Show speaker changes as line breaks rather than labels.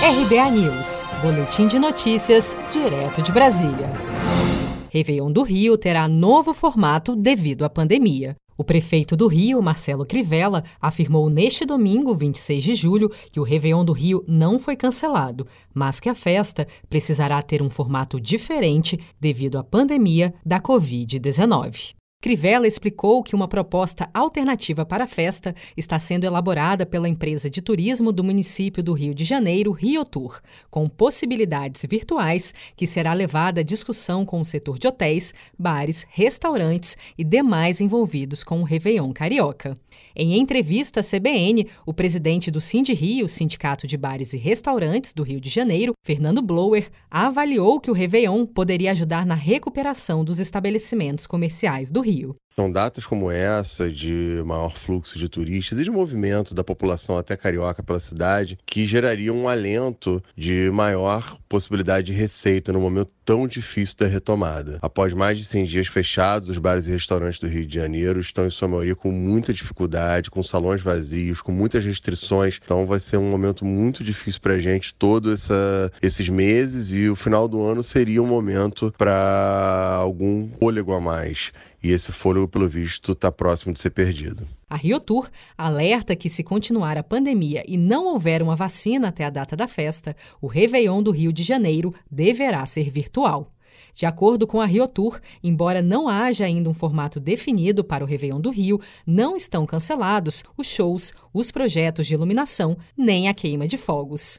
RBA News, Boletim de Notícias, direto de Brasília. Réveillon do Rio terá novo formato devido à pandemia. O prefeito do Rio, Marcelo Crivella, afirmou neste domingo, 26 de julho, que o Réveillon do Rio não foi cancelado, mas que a festa precisará ter um formato diferente devido à pandemia da Covid-19. Crivella explicou que uma proposta alternativa para a festa está sendo elaborada pela empresa de turismo do município do Rio de Janeiro, Rio Tour, com possibilidades virtuais que será levada à discussão com o setor de hotéis, bares, restaurantes e demais envolvidos com o Réveillon Carioca. Em entrevista à CBN, o presidente do Sind Rio, Sindicato de Bares e Restaurantes do Rio de Janeiro, Fernando Blower, avaliou que o Réveillon poderia ajudar na recuperação dos estabelecimentos comerciais do Rio. you.
São datas como essa, de maior fluxo de turistas e de movimento da população até carioca pela cidade, que gerariam um alento de maior possibilidade de receita no momento tão difícil da retomada. Após mais de 100 dias fechados, os bares e restaurantes do Rio de Janeiro estão, em sua maioria, com muita dificuldade, com salões vazios, com muitas restrições. Então, vai ser um momento muito difícil para a gente todos esses meses e o final do ano seria um momento para algum fôlego a mais e esse fôlego, pelo visto, está próximo de ser perdido.
A Rio Tour alerta que, se continuar a pandemia e não houver uma vacina até a data da festa, o Réveillon do Rio de Janeiro deverá ser virtual. De acordo com a Rio Tour, embora não haja ainda um formato definido para o Réveillon do Rio, não estão cancelados os shows, os projetos de iluminação, nem a queima de fogos.